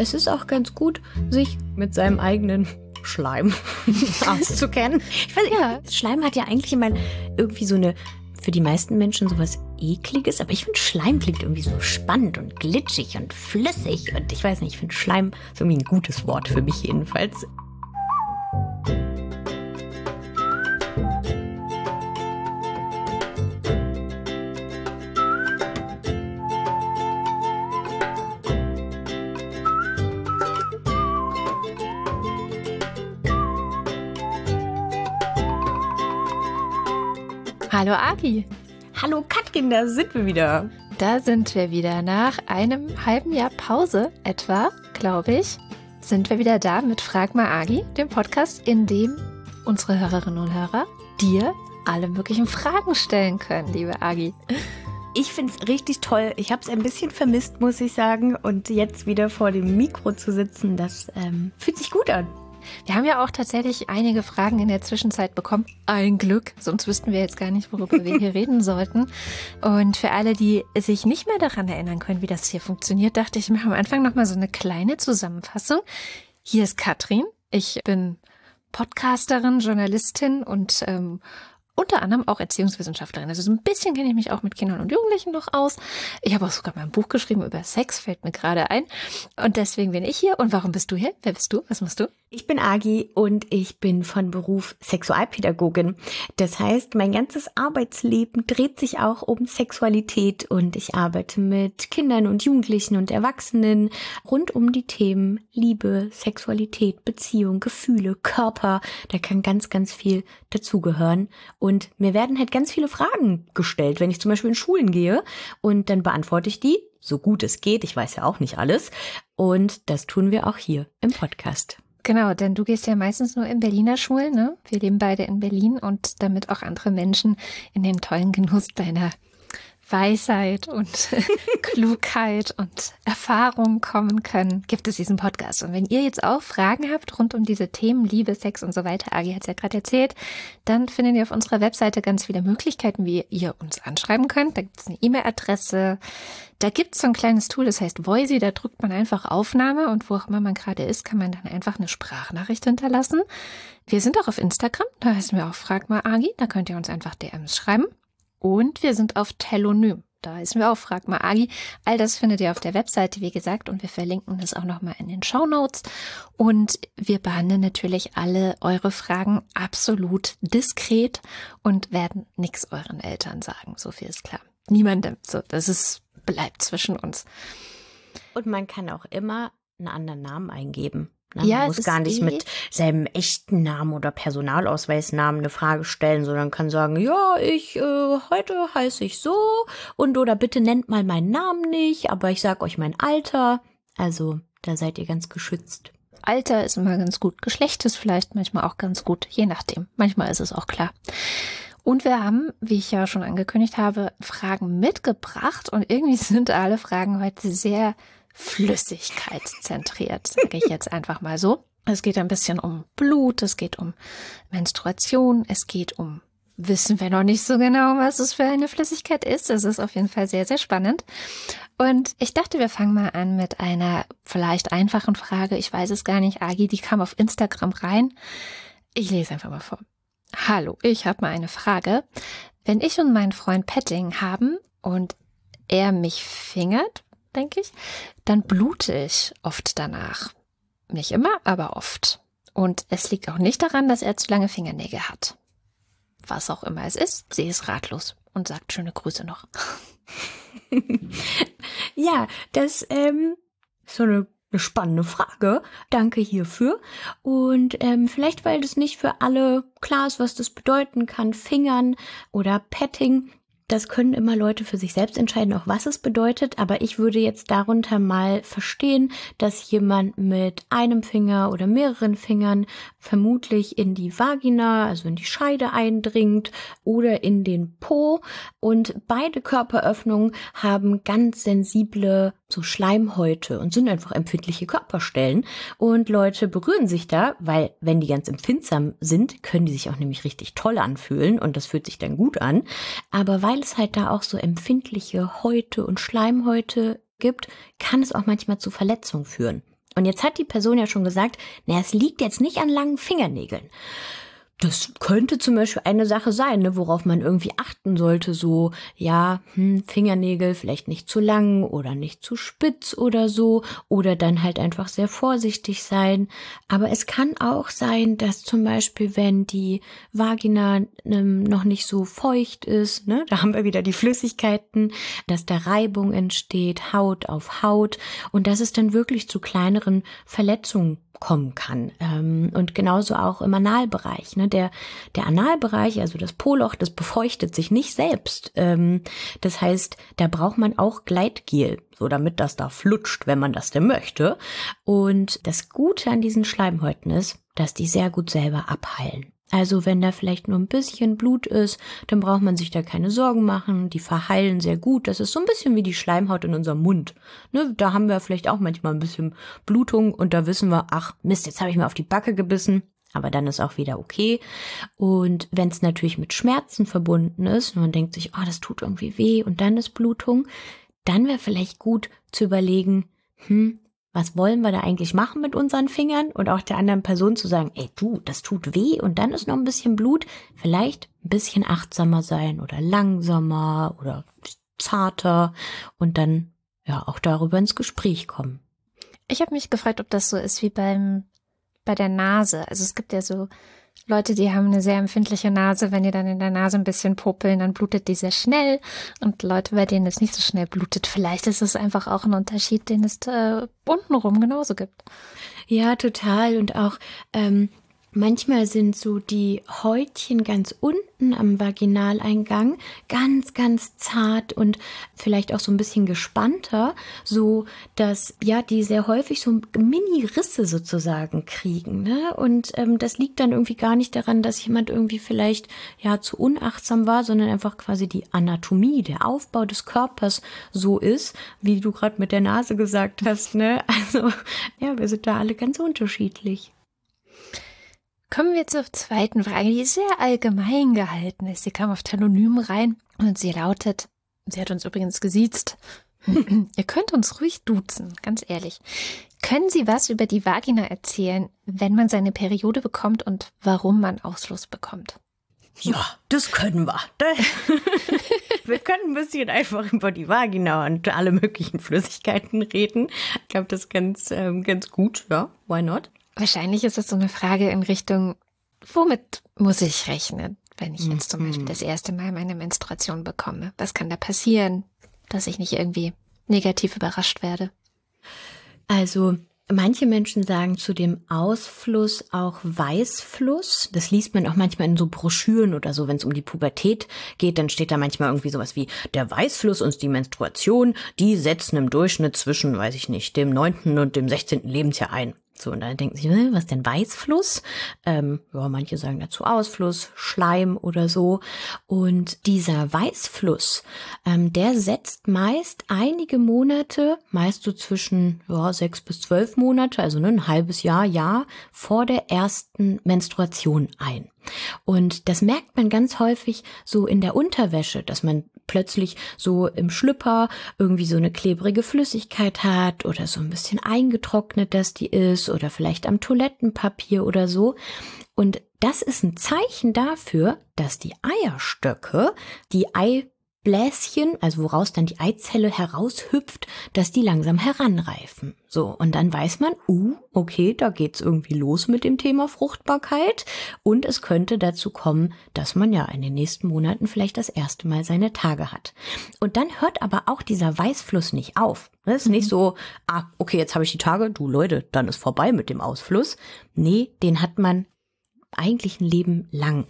es ist auch ganz gut, sich mit seinem eigenen Schleim auszukennen. Ich weiß, ja, Schleim hat ja eigentlich immer irgendwie so eine, für die meisten Menschen sowas ekliges, aber ich finde Schleim klingt irgendwie so spannend und glitschig und flüssig und ich weiß nicht, ich finde Schleim ist irgendwie ein gutes Wort für mich jedenfalls. Hallo Agi. Hallo Katrin, da sind wir wieder. Da sind wir wieder. Nach einem halben Jahr Pause etwa, glaube ich, sind wir wieder da mit Frag mal Agi, dem Podcast, in dem unsere Hörerinnen und Hörer dir alle möglichen Fragen stellen können, liebe Agi. Ich finde es richtig toll. Ich habe es ein bisschen vermisst, muss ich sagen. Und jetzt wieder vor dem Mikro zu sitzen, das ähm, fühlt sich gut an. Wir haben ja auch tatsächlich einige Fragen in der Zwischenzeit bekommen. Ein Glück, sonst wüssten wir jetzt gar nicht, worüber wir hier reden sollten. Und für alle, die sich nicht mehr daran erinnern können, wie das hier funktioniert, dachte ich, machen am Anfang nochmal so eine kleine Zusammenfassung. Hier ist Katrin. Ich bin Podcasterin, Journalistin und ähm, unter anderem auch Erziehungswissenschaftlerin. Also so ein bisschen kenne ich mich auch mit Kindern und Jugendlichen noch aus. Ich habe auch sogar mal ein Buch geschrieben über Sex, fällt mir gerade ein. Und deswegen bin ich hier. Und warum bist du hier? Wer bist du? Was machst du? Ich bin Agi und ich bin von Beruf Sexualpädagogin. Das heißt, mein ganzes Arbeitsleben dreht sich auch um Sexualität und ich arbeite mit Kindern und Jugendlichen und Erwachsenen rund um die Themen Liebe, Sexualität, Beziehung, Gefühle, Körper. Da kann ganz, ganz viel dazugehören. Und mir werden halt ganz viele Fragen gestellt, wenn ich zum Beispiel in Schulen gehe und dann beantworte ich die so gut es geht. Ich weiß ja auch nicht alles. Und das tun wir auch hier im Podcast. Genau, denn du gehst ja meistens nur in Berliner Schulen, ne? Wir leben beide in Berlin und damit auch andere Menschen in den tollen Genuss deiner Weisheit und Klugheit und Erfahrung kommen können, gibt es diesen Podcast. Und wenn ihr jetzt auch Fragen habt rund um diese Themen Liebe, Sex und so weiter, Agi hat es ja gerade erzählt, dann findet ihr auf unserer Webseite ganz viele Möglichkeiten, wie ihr uns anschreiben könnt. Da gibt es eine E-Mail-Adresse, da gibt es so ein kleines Tool, das heißt Voisy, da drückt man einfach Aufnahme und wo auch immer man gerade ist, kann man dann einfach eine Sprachnachricht hinterlassen. Wir sind auch auf Instagram, da heißen wir auch Frag mal Agi, da könnt ihr uns einfach DMs schreiben. Und wir sind auf Telonym. Da ist mir auch, frag mal Agi. All das findet ihr auf der Webseite, wie gesagt, und wir verlinken das auch nochmal in den Show Notes. Und wir behandeln natürlich alle eure Fragen absolut diskret und werden nichts euren Eltern sagen. So viel ist klar. Niemandem. So, das ist, bleibt zwischen uns. Und man kann auch immer einen anderen Namen eingeben. Na, ja, man muss gar nicht mit seinem echten Namen oder Personalausweisnamen eine Frage stellen, sondern kann sagen, ja, ich äh, heute heiße ich so und oder bitte nennt mal meinen Namen nicht, aber ich sag euch mein Alter. Also da seid ihr ganz geschützt. Alter ist immer ganz gut. Geschlecht ist vielleicht manchmal auch ganz gut, je nachdem. Manchmal ist es auch klar. Und wir haben, wie ich ja schon angekündigt habe, Fragen mitgebracht und irgendwie sind alle Fragen heute sehr flüssigkeitszentriert, sage ich jetzt einfach mal so. Es geht ein bisschen um Blut, es geht um Menstruation, es geht um wissen wir noch nicht so genau, was es für eine Flüssigkeit ist. Es ist auf jeden Fall sehr, sehr spannend. Und ich dachte, wir fangen mal an mit einer vielleicht einfachen Frage. Ich weiß es gar nicht, Agi, die kam auf Instagram rein. Ich lese einfach mal vor. Hallo, ich habe mal eine Frage. Wenn ich und mein Freund Petting haben und er mich fingert, denke ich, dann blute ich oft danach. Nicht immer, aber oft. Und es liegt auch nicht daran, dass er zu lange Fingernägel hat. Was auch immer es ist, sie ist ratlos und sagt schöne Grüße noch. ja, das ähm, ist so eine, eine spannende Frage. Danke hierfür. Und ähm, vielleicht, weil das nicht für alle klar ist, was das bedeuten kann, Fingern oder Petting, das können immer Leute für sich selbst entscheiden, auch was es bedeutet. Aber ich würde jetzt darunter mal verstehen, dass jemand mit einem Finger oder mehreren Fingern vermutlich in die Vagina, also in die Scheide eindringt oder in den Po. Und beide Körperöffnungen haben ganz sensible so Schleimhäute und sind einfach empfindliche Körperstellen. Und Leute berühren sich da, weil wenn die ganz empfindsam sind, können die sich auch nämlich richtig toll anfühlen und das fühlt sich dann gut an. Aber weil es halt da auch so empfindliche Häute und Schleimhäute gibt, kann es auch manchmal zu Verletzungen führen. Und jetzt hat die Person ja schon gesagt, na, es liegt jetzt nicht an langen Fingernägeln. Das könnte zum Beispiel eine Sache sein, ne, worauf man irgendwie achten sollte. So, ja, hm, Fingernägel vielleicht nicht zu lang oder nicht zu spitz oder so. Oder dann halt einfach sehr vorsichtig sein. Aber es kann auch sein, dass zum Beispiel, wenn die Vagina ähm, noch nicht so feucht ist, ne, da haben wir wieder die Flüssigkeiten, dass da Reibung entsteht, Haut auf Haut. Und dass es dann wirklich zu kleineren Verletzungen kommen kann. Ähm, und genauso auch im Analbereich. Ne? Der, der Analbereich, also das Poloch, das befeuchtet sich nicht selbst. Ähm, das heißt, da braucht man auch Gleitgel, so damit das da flutscht, wenn man das denn möchte. Und das Gute an diesen Schleimhäuten ist, dass die sehr gut selber abheilen. Also wenn da vielleicht nur ein bisschen Blut ist, dann braucht man sich da keine Sorgen machen. Die verheilen sehr gut. Das ist so ein bisschen wie die Schleimhaut in unserem Mund. Ne, da haben wir vielleicht auch manchmal ein bisschen Blutung und da wissen wir, ach Mist, jetzt habe ich mir auf die Backe gebissen. Aber dann ist auch wieder okay. Und wenn es natürlich mit Schmerzen verbunden ist und man denkt sich, oh, das tut irgendwie weh und dann ist Blutung, dann wäre vielleicht gut zu überlegen, hm, was wollen wir da eigentlich machen mit unseren Fingern und auch der anderen Person zu sagen, ey du, das tut weh und dann ist noch ein bisschen Blut, vielleicht ein bisschen achtsamer sein oder langsamer oder zarter und dann ja auch darüber ins Gespräch kommen. Ich habe mich gefragt, ob das so ist wie beim bei der Nase. Also es gibt ja so Leute, die haben eine sehr empfindliche Nase. Wenn die dann in der Nase ein bisschen popeln, dann blutet die sehr schnell. Und Leute, bei denen es nicht so schnell blutet, vielleicht ist es einfach auch ein Unterschied, den es äh, untenrum genauso gibt. Ja, total. Und auch ähm, Manchmal sind so die Häutchen ganz unten am Vaginaleingang ganz, ganz zart und vielleicht auch so ein bisschen gespannter, so dass ja die sehr häufig so Mini-Risse sozusagen kriegen. Ne? Und ähm, das liegt dann irgendwie gar nicht daran, dass jemand irgendwie vielleicht ja zu unachtsam war, sondern einfach quasi die Anatomie, der Aufbau des Körpers so ist, wie du gerade mit der Nase gesagt hast. Ne? Also ja, wir sind da alle ganz unterschiedlich. Kommen wir zur zweiten Frage, die sehr allgemein gehalten ist. Sie kam auf Telonym rein und sie lautet, sie hat uns übrigens gesiezt, ihr könnt uns ruhig duzen, ganz ehrlich. Können Sie was über die Vagina erzählen, wenn man seine Periode bekommt und warum man Ausfluss bekommt? Ja, das können wir. wir können ein bisschen einfach über die Vagina und alle möglichen Flüssigkeiten reden. Ich glaube, das ist ganz, ähm, ganz gut. Ja, why not? Wahrscheinlich ist es so eine Frage in Richtung, womit muss ich rechnen, wenn ich jetzt zum Beispiel mhm. das erste Mal meine Menstruation bekomme? Was kann da passieren, dass ich nicht irgendwie negativ überrascht werde? Also Manche Menschen sagen zu dem Ausfluss auch Weißfluss. Das liest man auch manchmal in so Broschüren oder so, wenn es um die Pubertät geht, dann steht da manchmal irgendwie sowas wie der Weißfluss und die Menstruation, die setzen im Durchschnitt zwischen, weiß ich nicht, dem neunten und dem sechzehnten Lebensjahr ein. So, und dann denken sie, was denn Weißfluss? Ähm, ja, manche sagen dazu Ausfluss, Schleim oder so. Und dieser Weißfluss, ähm, der setzt meist einige Monate, meist so zwischen ja, sechs bis zwölf Monate, also ne, ein halbes Jahr, Jahr vor der ersten Menstruation ein. Und das merkt man ganz häufig so in der Unterwäsche, dass man plötzlich so im Schlüpper irgendwie so eine klebrige Flüssigkeit hat oder so ein bisschen eingetrocknet, dass die ist oder vielleicht am Toilettenpapier oder so. Und das ist ein Zeichen dafür, dass die Eierstöcke, die Ei Bläschen, also woraus dann die Eizelle heraushüpft, dass die langsam heranreifen. So, und dann weiß man, uh, okay, da geht's irgendwie los mit dem Thema Fruchtbarkeit und es könnte dazu kommen, dass man ja in den nächsten Monaten vielleicht das erste Mal seine Tage hat. Und dann hört aber auch dieser Weißfluss nicht auf. Das ist mhm. nicht so, ah, okay, jetzt habe ich die Tage, du Leute, dann ist vorbei mit dem Ausfluss. Nee, den hat man eigentlich ein Leben lang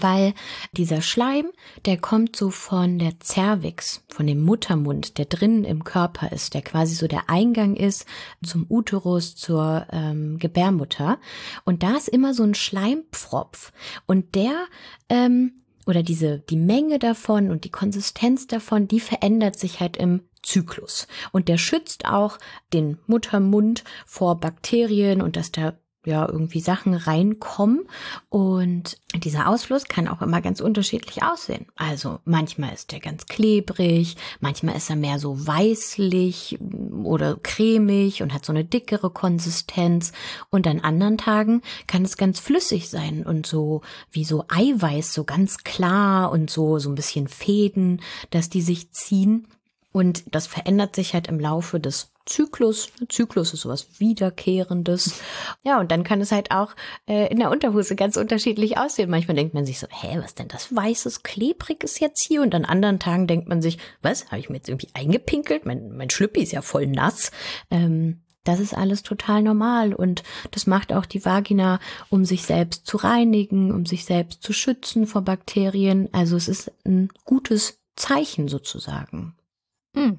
weil dieser Schleim, der kommt so von der Cervix, von dem Muttermund, der drinnen im Körper ist, der quasi so der Eingang ist zum Uterus, zur ähm, Gebärmutter. Und da ist immer so ein Schleimpfropf. Und der ähm, oder diese die Menge davon und die Konsistenz davon, die verändert sich halt im Zyklus. Und der schützt auch den Muttermund vor Bakterien und dass da ja irgendwie Sachen reinkommen. Und dieser Ausfluss kann auch immer ganz unterschiedlich aussehen. Also manchmal ist der ganz klebrig, manchmal ist er mehr so weißlich oder cremig und hat so eine dickere Konsistenz. Und an anderen Tagen kann es ganz flüssig sein und so wie so Eiweiß so ganz klar und so so ein bisschen Fäden, dass die sich ziehen und das verändert sich halt im Laufe des Zyklus. Zyklus ist sowas Wiederkehrendes. Ja, und dann kann es halt auch äh, in der Unterhose ganz unterschiedlich aussehen. Manchmal denkt man sich so, hä, was denn das weißes, klebriges jetzt hier? Und an anderen Tagen denkt man sich, was, habe ich mir jetzt irgendwie eingepinkelt? Mein, mein Schlüppi ist ja voll nass. Ähm, das ist alles total normal und das macht auch die Vagina, um sich selbst zu reinigen, um sich selbst zu schützen vor Bakterien. Also es ist ein gutes Zeichen sozusagen. Hm.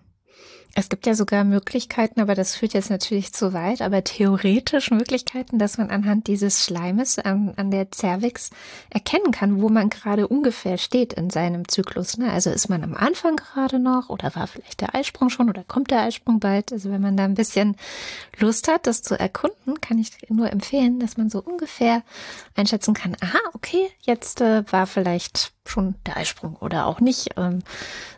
Es gibt ja sogar Möglichkeiten, aber das führt jetzt natürlich zu weit, aber theoretisch Möglichkeiten, dass man anhand dieses Schleimes an, an der Cervix erkennen kann, wo man gerade ungefähr steht in seinem Zyklus. Ne? Also ist man am Anfang gerade noch oder war vielleicht der Eisprung schon oder kommt der Eisprung bald? Also wenn man da ein bisschen Lust hat, das zu erkunden, kann ich nur empfehlen, dass man so ungefähr einschätzen kann, aha, okay, jetzt äh, war vielleicht schon der Eisprung oder auch nicht. Ähm,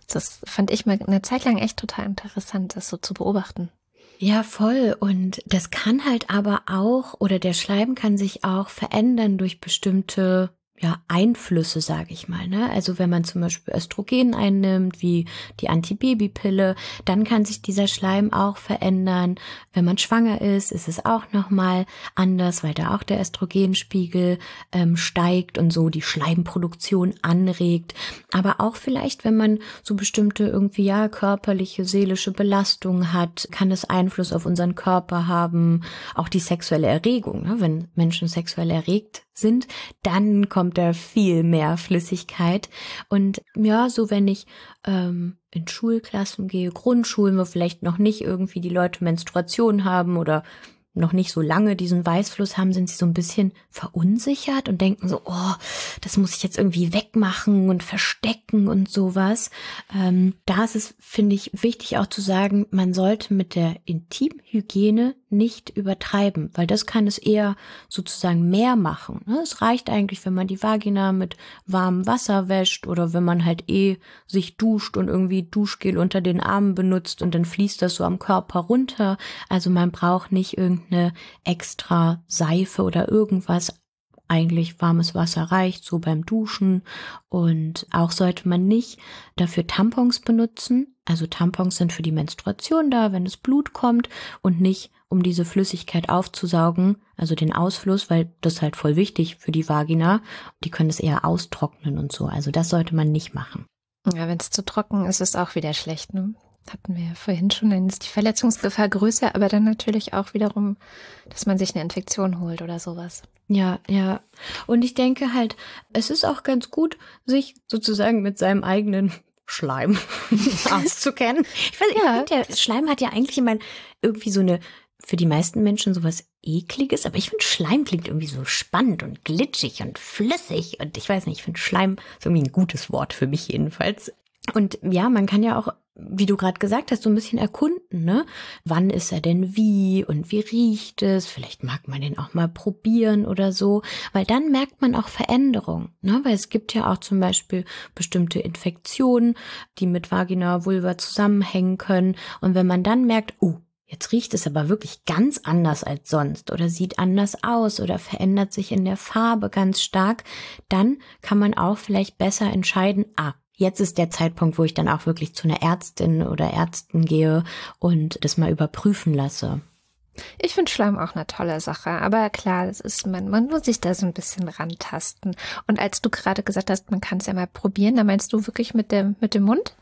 das fand ich mal eine Zeit lang echt total interessant, das so zu beobachten. Ja, voll. Und das kann halt aber auch, oder der Schleim kann sich auch verändern durch bestimmte ja, Einflüsse, sage ich mal. Ne? Also wenn man zum Beispiel Östrogen einnimmt, wie die Antibabypille, dann kann sich dieser Schleim auch verändern. Wenn man schwanger ist, ist es auch nochmal anders, weil da auch der Östrogenspiegel ähm, steigt und so die Schleimproduktion anregt. Aber auch vielleicht, wenn man so bestimmte irgendwie ja körperliche, seelische Belastungen hat, kann es Einfluss auf unseren Körper haben. Auch die sexuelle Erregung, ne? wenn Menschen sexuell erregt sind, dann kommt da viel mehr Flüssigkeit. Und ja, so wenn ich ähm, in Schulklassen gehe, Grundschulen, wo vielleicht noch nicht irgendwie die Leute Menstruation haben oder noch nicht so lange diesen Weißfluss haben, sind sie so ein bisschen verunsichert und denken so, oh, das muss ich jetzt irgendwie wegmachen und verstecken und sowas. Ähm, da ist es, finde ich, wichtig auch zu sagen, man sollte mit der Intimhygiene nicht übertreiben, weil das kann es eher sozusagen mehr machen. Ne? Es reicht eigentlich, wenn man die Vagina mit warmem Wasser wäscht oder wenn man halt eh sich duscht und irgendwie Duschgel unter den Armen benutzt und dann fließt das so am Körper runter. Also man braucht nicht irgendeine extra Seife oder irgendwas eigentlich warmes Wasser reicht, so beim Duschen. Und auch sollte man nicht dafür Tampons benutzen. Also Tampons sind für die Menstruation da, wenn es Blut kommt und nicht um diese Flüssigkeit aufzusaugen, also den Ausfluss, weil das halt voll wichtig für die Vagina. Die können es eher austrocknen und so. Also das sollte man nicht machen. Ja, wenn es zu trocken ist, ist es auch wieder schlecht. Ne? Hatten wir ja vorhin schon, dann ist die Verletzungsgefahr größer, aber dann natürlich auch wiederum, dass man sich eine Infektion holt oder sowas. Ja, ja. Und ich denke halt, es ist auch ganz gut, sich sozusagen mit seinem eigenen Schleim auszukennen. Ich weiß, ja. ich finde, der Schleim hat ja eigentlich immer irgendwie so eine für die meisten Menschen sowas ekliges, aber ich finde Schleim klingt irgendwie so spannend und glitschig und flüssig und ich weiß nicht, ich finde Schleim ist irgendwie ein gutes Wort für mich jedenfalls. Und ja, man kann ja auch, wie du gerade gesagt hast, so ein bisschen erkunden, ne? Wann ist er denn wie und wie riecht es? Vielleicht mag man den auch mal probieren oder so, weil dann merkt man auch Veränderung, ne? Weil es gibt ja auch zum Beispiel bestimmte Infektionen, die mit Vagina, Vulva zusammenhängen können. Und wenn man dann merkt, oh, Jetzt riecht es aber wirklich ganz anders als sonst oder sieht anders aus oder verändert sich in der Farbe ganz stark, dann kann man auch vielleicht besser entscheiden, ah, jetzt ist der Zeitpunkt, wo ich dann auch wirklich zu einer Ärztin oder Ärzten gehe und das mal überprüfen lasse. Ich finde Schleim auch eine tolle Sache, aber klar, es ist man, man muss sich da so ein bisschen rantasten. Und als du gerade gesagt hast, man kann es ja mal probieren, da meinst du wirklich mit dem mit dem Mund?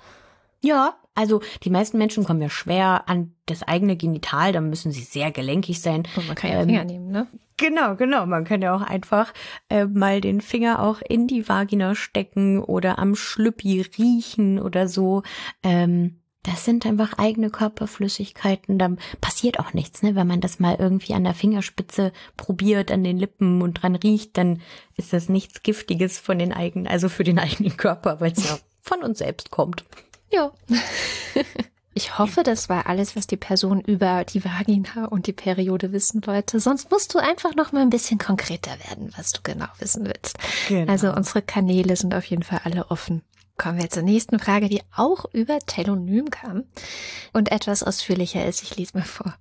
Ja, also die meisten Menschen kommen ja schwer an das eigene Genital, da müssen sie sehr gelenkig sein. Und man kann ja ähm, Finger nehmen, ne? Genau, genau. Man kann ja auch einfach äh, mal den Finger auch in die Vagina stecken oder am Schlüppi riechen oder so. Ähm, das sind einfach eigene Körperflüssigkeiten. Da passiert auch nichts, ne? Wenn man das mal irgendwie an der Fingerspitze probiert, an den Lippen und dran riecht, dann ist das nichts Giftiges von den eigenen, also für den eigenen Körper, weil es ja von uns selbst kommt. Ja. Ich hoffe, das war alles, was die Person über die Vagina und die Periode wissen wollte. Sonst musst du einfach noch mal ein bisschen konkreter werden, was du genau wissen willst. Genau. Also unsere Kanäle sind auf jeden Fall alle offen. Kommen wir zur nächsten Frage, die auch über Telonym kam und etwas ausführlicher ist. Ich lese mal vor.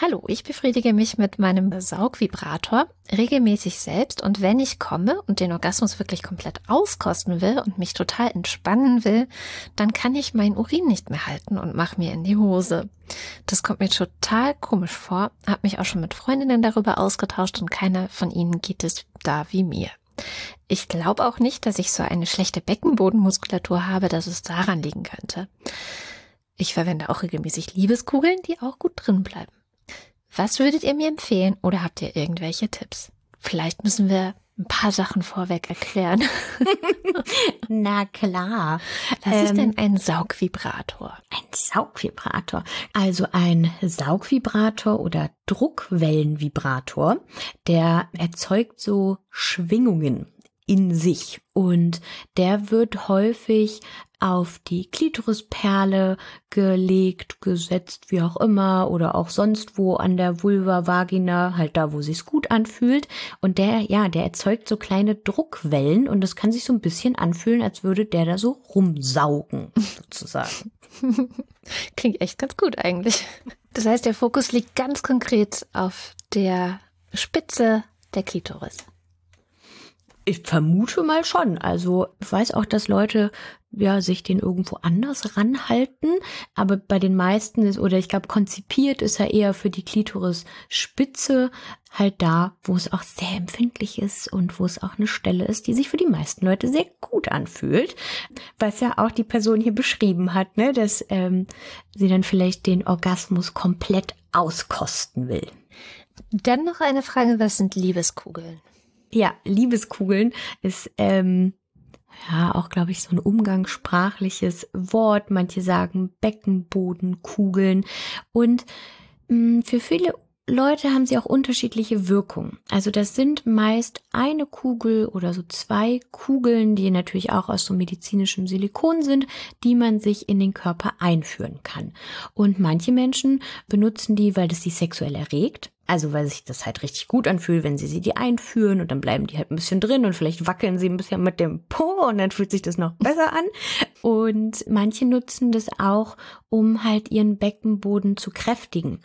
Hallo, ich befriedige mich mit meinem Saugvibrator regelmäßig selbst und wenn ich komme und den Orgasmus wirklich komplett auskosten will und mich total entspannen will, dann kann ich meinen Urin nicht mehr halten und mache mir in die Hose. Das kommt mir total komisch vor, habe mich auch schon mit Freundinnen darüber ausgetauscht und keiner von ihnen geht es da wie mir. Ich glaube auch nicht, dass ich so eine schlechte Beckenbodenmuskulatur habe, dass es daran liegen könnte. Ich verwende auch regelmäßig Liebeskugeln, die auch gut drin bleiben. Was würdet ihr mir empfehlen oder habt ihr irgendwelche Tipps? Vielleicht müssen wir ein paar Sachen vorweg erklären. Na klar. Was ähm, ist denn ein Saugvibrator? Ein Saugvibrator. Also ein Saugvibrator oder Druckwellenvibrator, der erzeugt so Schwingungen in sich und der wird häufig auf die Klitorisperle gelegt, gesetzt, wie auch immer, oder auch sonst wo an der Vulva, Vagina, halt da, wo sich's gut anfühlt. Und der, ja, der erzeugt so kleine Druckwellen und das kann sich so ein bisschen anfühlen, als würde der da so rumsaugen, sozusagen. Klingt echt ganz gut eigentlich. Das heißt, der Fokus liegt ganz konkret auf der Spitze der Klitoris. Ich vermute mal schon. Also ich weiß auch, dass Leute ja sich den irgendwo anders ranhalten, aber bei den meisten ist oder ich glaube konzipiert ist er eher für die Klitoris-Spitze halt da, wo es auch sehr empfindlich ist und wo es auch eine Stelle ist, die sich für die meisten Leute sehr gut anfühlt, was ja auch die Person hier beschrieben hat, ne, dass ähm, sie dann vielleicht den Orgasmus komplett auskosten will. Dann noch eine Frage, was sind Liebeskugeln? Ja, Liebeskugeln ist ähm, ja auch, glaube ich, so ein umgangssprachliches Wort. Manche sagen Beckenbodenkugeln. Und mh, mm, für viele Leute haben sie auch unterschiedliche Wirkungen. Also das sind meist eine Kugel oder so zwei Kugeln, die natürlich auch aus so medizinischem Silikon sind, die man sich in den Körper einführen kann. Und manche Menschen benutzen die, weil das sie sexuell erregt. Also weil sich das halt richtig gut anfühlt, wenn sie sie die einführen und dann bleiben die halt ein bisschen drin und vielleicht wackeln sie ein bisschen mit dem Po und dann fühlt sich das noch besser an. Und manche nutzen das auch, um halt ihren Beckenboden zu kräftigen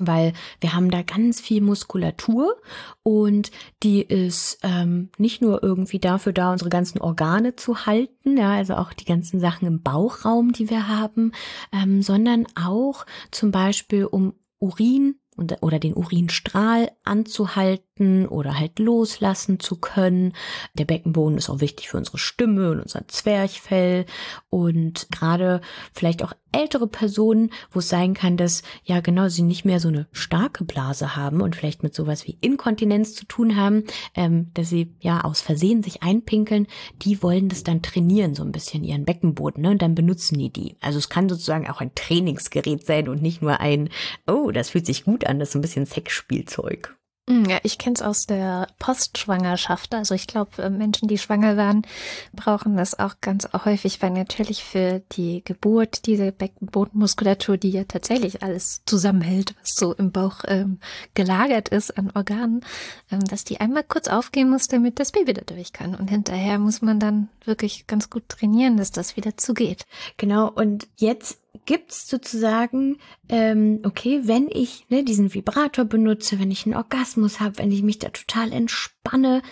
weil wir haben da ganz viel Muskulatur und die ist ähm, nicht nur irgendwie dafür da, unsere ganzen Organe zu halten, ja, also auch die ganzen Sachen im Bauchraum, die wir haben, ähm, sondern auch zum Beispiel um Urin oder den Urinstrahl anzuhalten oder halt loslassen zu können. Der Beckenboden ist auch wichtig für unsere Stimme und unser Zwerchfell und gerade vielleicht auch ältere Personen, wo es sein kann, dass ja genau sie nicht mehr so eine starke Blase haben und vielleicht mit sowas wie Inkontinenz zu tun haben, ähm, dass sie ja aus Versehen sich einpinkeln, die wollen das dann trainieren, so ein bisschen ihren Beckenboden, ne? Und dann benutzen die die. Also es kann sozusagen auch ein Trainingsgerät sein und nicht nur ein, oh, das fühlt sich gut an, das ist so ein bisschen Sexspielzeug. Hm, ja, ich kenne es aus der Postschwangerschaft. Also ich glaube, äh, Menschen, die schwanger waren, brauchen das auch ganz häufig, weil natürlich für die Geburt diese Beckenbodenmuskulatur, die ja tatsächlich alles zusammenhält, was so im Bauch ähm, gelagert ist an Organen, ähm, dass die einmal kurz aufgehen muss, damit das Baby da durch kann. Und hinterher muss man dann wirklich ganz gut trainieren, dass das wieder zugeht. Genau. Und jetzt gibt's sozusagen, ähm, okay, wenn ich ne, diesen Vibrator benutze, wenn ich einen Orgasmus habe, wenn ich mich da total entspanne,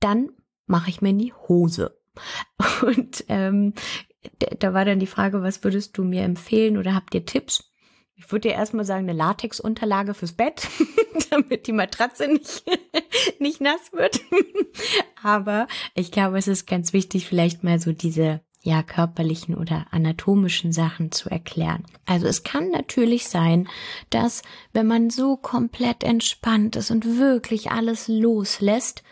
dann mache ich mir in die Hose. Und ähm, da war dann die Frage, was würdest du mir empfehlen oder habt ihr Tipps? Ich würde dir erstmal sagen, eine Latexunterlage fürs Bett, damit die Matratze nicht, nicht nass wird. Aber ich glaube, es ist ganz wichtig, vielleicht mal so diese ja körperlichen oder anatomischen Sachen zu erklären. Also es kann natürlich sein, dass wenn man so komplett entspannt ist und wirklich alles loslässt,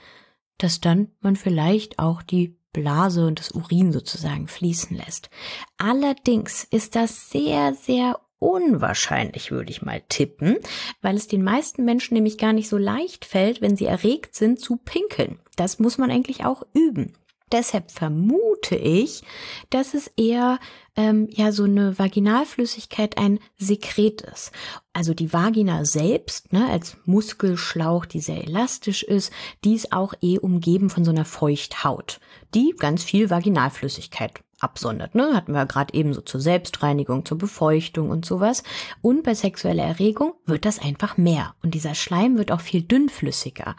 dass dann man vielleicht auch die Blase und das Urin sozusagen fließen lässt. Allerdings ist das sehr, sehr unwahrscheinlich, würde ich mal tippen, weil es den meisten Menschen nämlich gar nicht so leicht fällt, wenn sie erregt sind, zu pinkeln. Das muss man eigentlich auch üben. Deshalb vermute ich, dass es eher ähm, ja so eine Vaginalflüssigkeit ein Sekret ist. Also die Vagina selbst, ne, als Muskelschlauch, die sehr elastisch ist, die ist auch eh umgeben von so einer Feuchthaut, die ganz viel Vaginalflüssigkeit absondert. Ne? Hatten wir ja gerade eben so zur Selbstreinigung, zur Befeuchtung und sowas. Und bei sexueller Erregung wird das einfach mehr. Und dieser Schleim wird auch viel dünnflüssiger.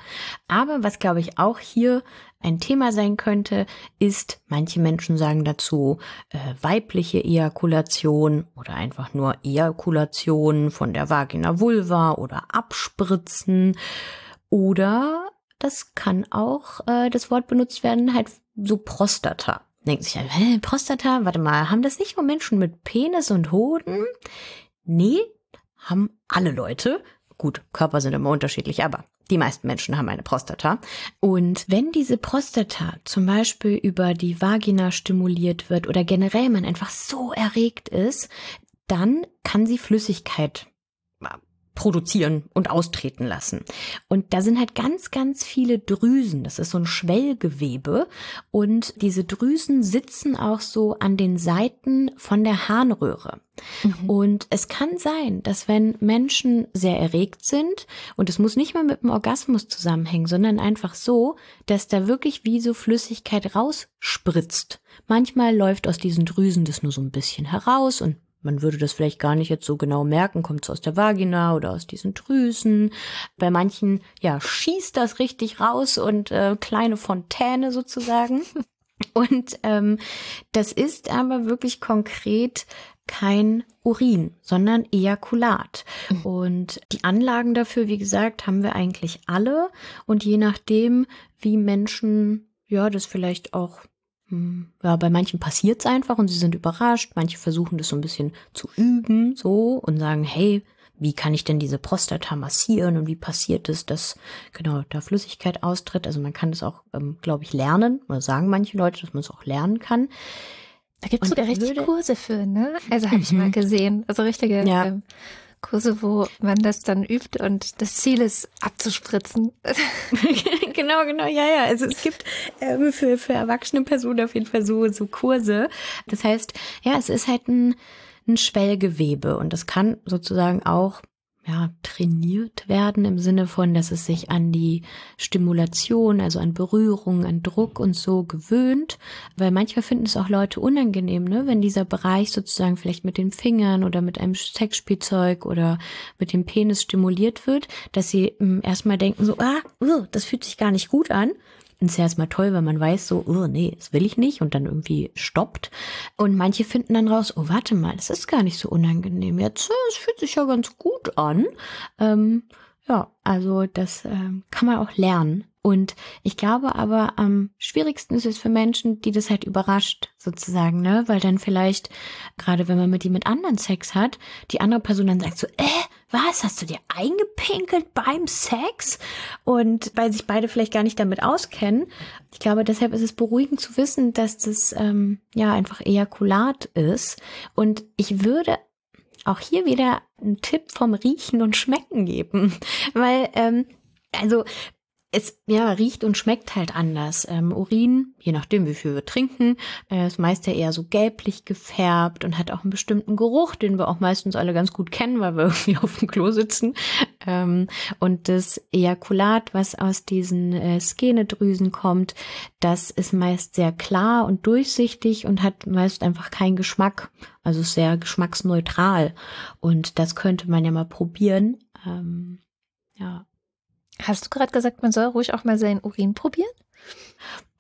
Aber was, glaube ich, auch hier ein Thema sein könnte, ist, manche Menschen sagen dazu äh, weibliche Ejakulation oder einfach nur Ejakulation von der Vagina vulva oder Abspritzen. Oder das kann auch äh, das Wort benutzt werden, halt so Prostata denkt sich, hä, Prostata, warte mal, haben das nicht nur Menschen mit Penis und Hoden? Nee, haben alle Leute. Gut, Körper sind immer unterschiedlich, aber die meisten Menschen haben eine Prostata. Und wenn diese Prostata zum Beispiel über die Vagina stimuliert wird oder generell man einfach so erregt ist, dann kann sie Flüssigkeit produzieren und austreten lassen. Und da sind halt ganz, ganz viele Drüsen. Das ist so ein Schwellgewebe. Und diese Drüsen sitzen auch so an den Seiten von der Harnröhre. Mhm. Und es kann sein, dass wenn Menschen sehr erregt sind, und es muss nicht mal mit dem Orgasmus zusammenhängen, sondern einfach so, dass da wirklich wie so Flüssigkeit rausspritzt. Manchmal läuft aus diesen Drüsen das nur so ein bisschen heraus und man würde das vielleicht gar nicht jetzt so genau merken, kommt es aus der Vagina oder aus diesen Drüsen. Bei manchen, ja, schießt das richtig raus und äh, kleine Fontäne sozusagen. Und ähm, das ist aber wirklich konkret kein Urin, sondern Ejakulat. Mhm. Und die Anlagen dafür, wie gesagt, haben wir eigentlich alle. Und je nachdem, wie Menschen ja das vielleicht auch. Ja, bei manchen passiert es einfach und sie sind überrascht. Manche versuchen das so ein bisschen zu üben, so und sagen, hey, wie kann ich denn diese Prostata massieren und wie passiert es, dass genau da Flüssigkeit austritt? Also man kann das auch, ähm, glaube ich, lernen. Oder sagen manche Leute, dass man es auch lernen kann. Da gibt es sogar richtig Kurse für, ne? Also habe ich mal gesehen. Also richtige ja. ähm, Kurse, wo man das dann übt und das Ziel ist, abzuspritzen. genau, genau, ja, ja. Also es gibt ähm, für, für erwachsene Personen auf jeden Fall so, so Kurse. Das heißt, ja, es ist halt ein, ein Schwellgewebe und das kann sozusagen auch ja, trainiert werden im Sinne von, dass es sich an die Stimulation, also an Berührung, an Druck und so gewöhnt, weil manchmal finden es auch Leute unangenehm, ne, wenn dieser Bereich sozusagen vielleicht mit den Fingern oder mit einem Sexspielzeug oder mit dem Penis stimuliert wird, dass sie hm, erstmal denken so, ah, das fühlt sich gar nicht gut an ist ja erstmal toll, wenn man weiß, so, oh nee, das will ich nicht und dann irgendwie stoppt. Und manche finden dann raus, oh warte mal, das ist gar nicht so unangenehm. Jetzt, es fühlt sich ja ganz gut an. Ähm, ja, also das ähm, kann man auch lernen. Und ich glaube aber am schwierigsten ist es für Menschen, die das halt überrascht, sozusagen, ne? Weil dann vielleicht, gerade wenn man mit die mit anderen Sex hat, die andere Person dann sagt so, äh, was, hast du dir eingepinkelt beim Sex? Und weil sich beide vielleicht gar nicht damit auskennen. Ich glaube, deshalb ist es beruhigend zu wissen, dass das ähm, ja einfach Ejakulat ist. Und ich würde auch hier wieder einen Tipp vom Riechen und Schmecken geben, weil ähm, also es ja riecht und schmeckt halt anders. Ähm, Urin, je nachdem wie viel wir trinken, äh, ist meist ja eher so gelblich gefärbt und hat auch einen bestimmten Geruch, den wir auch meistens alle ganz gut kennen, weil wir irgendwie auf dem Klo sitzen. Ähm, und das Ejakulat, was aus diesen äh, Skenedrüsen kommt, das ist meist sehr klar und durchsichtig und hat meist einfach keinen Geschmack. Also sehr geschmacksneutral. Und das könnte man ja mal probieren. Ähm, ja. Hast du gerade gesagt, man soll ruhig auch mal seinen Urin probieren?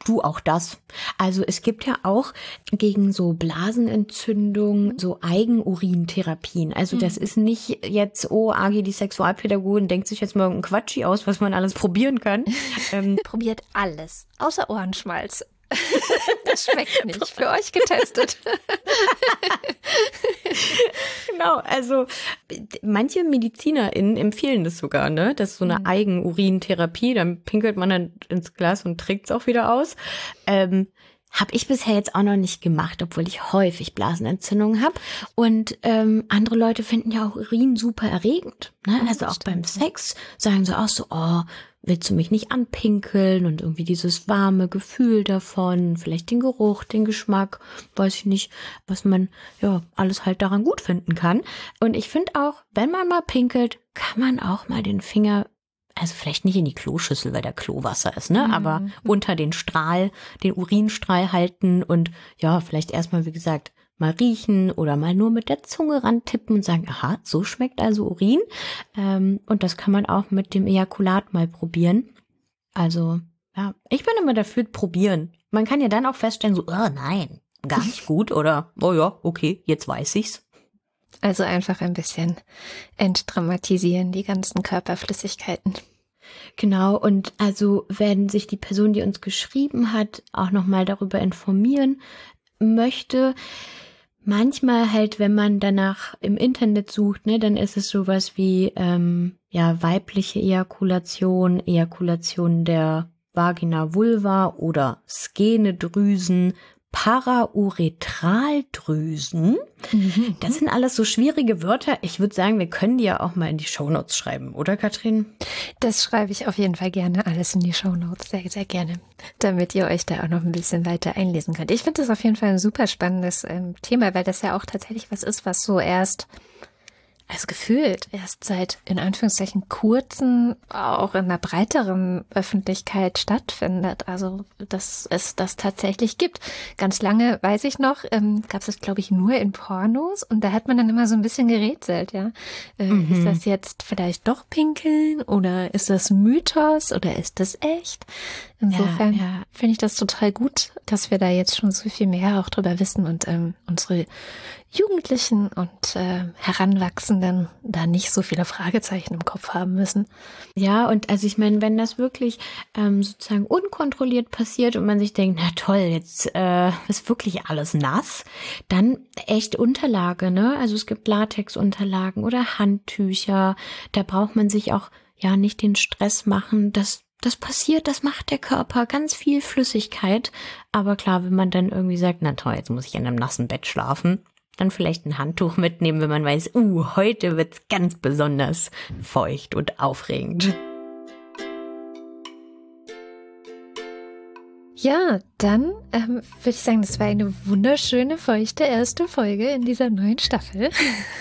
Du auch das. Also es gibt ja auch gegen so Blasenentzündung so Eigenurintherapien. Also mhm. das ist nicht jetzt, oh, Agi, die Sexualpädagogin denkt sich jetzt mal irgendein Quatschi aus, was man alles probieren kann. ähm, Probiert alles, außer Ohrenschmalz. Das schmeckt nicht. Für euch getestet. genau, also manche MedizinerInnen empfehlen das sogar, ne? Das ist so eine mhm. Eigenurintherapie. Dann pinkelt man dann ins Glas und trinkt es auch wieder aus. Ähm, habe ich bisher jetzt auch noch nicht gemacht, obwohl ich häufig Blasenentzündungen habe. Und ähm, andere Leute finden ja auch Urin super erregend. Ne? Also auch beim Sex sagen sie auch so, oh, willst du mich nicht anpinkeln und irgendwie dieses warme Gefühl davon, vielleicht den Geruch, den Geschmack, weiß ich nicht, was man ja alles halt daran gut finden kann. Und ich finde auch, wenn man mal pinkelt, kann man auch mal den Finger also vielleicht nicht in die Kloschüssel, weil da Klowasser ist, ne? Mhm. Aber unter den Strahl, den Urinstrahl halten und ja, vielleicht erstmal, wie gesagt, mal riechen oder mal nur mit der Zunge rantippen und sagen, aha, so schmeckt also Urin. Ähm, und das kann man auch mit dem Ejakulat mal probieren. Also, ja, ich bin immer dafür probieren. Man kann ja dann auch feststellen, so, oh nein, gar nicht gut oder, oh ja, okay, jetzt weiß ich's. Also einfach ein bisschen entdramatisieren, die ganzen Körperflüssigkeiten. Genau, und also werden sich die Person, die uns geschrieben hat, auch nochmal darüber informieren möchte. Manchmal halt, wenn man danach im Internet sucht, ne, dann ist es sowas wie ähm, ja weibliche Ejakulation, Ejakulation der Vagina vulva oder Skenedrüsen, Parauretraldrüsen. Mhm. Das sind alles so schwierige Wörter. Ich würde sagen, wir können die ja auch mal in die Shownotes schreiben, oder Katrin? Das schreibe ich auf jeden Fall gerne alles in die Shownotes, sehr, sehr gerne, damit ihr euch da auch noch ein bisschen weiter einlesen könnt. Ich finde das auf jeden Fall ein super spannendes ähm, Thema, weil das ja auch tatsächlich was ist, was so erst also gefühlt erst seit in Anführungszeichen kurzen auch in einer breiteren Öffentlichkeit stattfindet. Also dass es das tatsächlich gibt. Ganz lange weiß ich noch, ähm, gab es das glaube ich nur in Pornos und da hat man dann immer so ein bisschen gerätselt, ja. Äh, mhm. Ist das jetzt vielleicht doch Pinkeln oder ist das Mythos oder ist das echt? Insofern ja, ja. finde ich das total gut, dass wir da jetzt schon so viel mehr auch drüber wissen und ähm, unsere Jugendlichen und äh, Heranwachsenden da nicht so viele Fragezeichen im Kopf haben müssen. Ja, und also ich meine, wenn das wirklich ähm, sozusagen unkontrolliert passiert und man sich denkt, na toll, jetzt äh, ist wirklich alles nass, dann echt Unterlage, ne? Also es gibt Latexunterlagen oder Handtücher. Da braucht man sich auch ja nicht den Stress machen, dass das passiert, das macht der Körper, ganz viel Flüssigkeit. Aber klar, wenn man dann irgendwie sagt, na toll, jetzt muss ich in einem nassen Bett schlafen, dann vielleicht ein Handtuch mitnehmen, wenn man weiß, uh, heute wird's ganz besonders feucht und aufregend. Ja, dann ähm, würde ich sagen, das war eine wunderschöne, feuchte erste Folge in dieser neuen Staffel.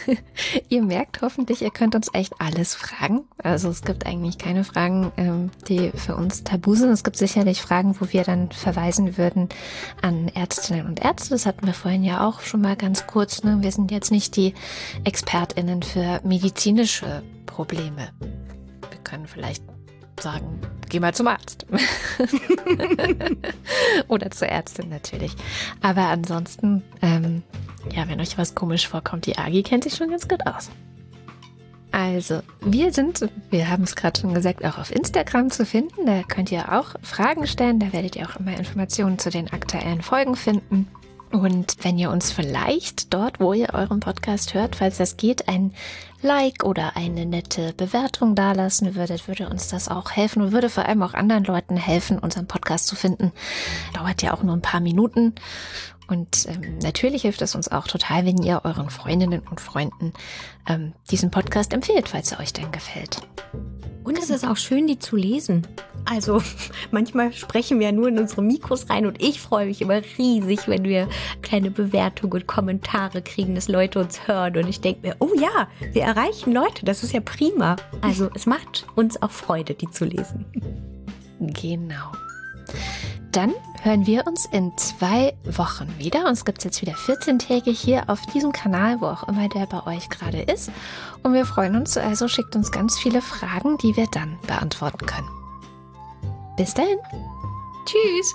ihr merkt hoffentlich, ihr könnt uns echt alles fragen. Also es gibt eigentlich keine Fragen, ähm, die für uns tabu sind. Es gibt sicherlich Fragen, wo wir dann verweisen würden an Ärztinnen und Ärzte. Das hatten wir vorhin ja auch schon mal ganz kurz. Ne? Wir sind jetzt nicht die ExpertInnen für medizinische Probleme. Wir können vielleicht sagen, geh mal zum Arzt. Oder zur Ärztin natürlich. Aber ansonsten, ähm, ja, wenn euch was komisch vorkommt, die Agi kennt sich schon ganz gut aus. Also, wir sind, wir haben es gerade schon gesagt, auch auf Instagram zu finden. Da könnt ihr auch Fragen stellen. Da werdet ihr auch immer Informationen zu den aktuellen Folgen finden. Und wenn ihr uns vielleicht dort, wo ihr euren Podcast hört, falls das geht, ein Like oder eine nette Bewertung dalassen würdet, würde uns das auch helfen und würde vor allem auch anderen Leuten helfen, unseren Podcast zu finden. Dauert ja auch nur ein paar Minuten. Und ähm, natürlich hilft es uns auch total, wenn ihr euren Freundinnen und Freunden ähm, diesen Podcast empfehlt, falls er euch denn gefällt. Und es ist auch schön, die zu lesen. Also manchmal sprechen wir ja nur in unsere Mikros rein und ich freue mich immer riesig, wenn wir kleine Bewertungen und Kommentare kriegen, dass Leute uns hören. Und ich denke mir, oh ja, wir erreichen Leute, das ist ja prima. Also es macht uns auch Freude, die zu lesen. Genau. Dann hören wir uns in zwei Wochen wieder. Uns gibt es jetzt wieder 14 Tage hier auf diesem Kanal, wo auch immer der bei euch gerade ist. Und wir freuen uns, also schickt uns ganz viele Fragen, die wir dann beantworten können. Bis dahin. Tschüss.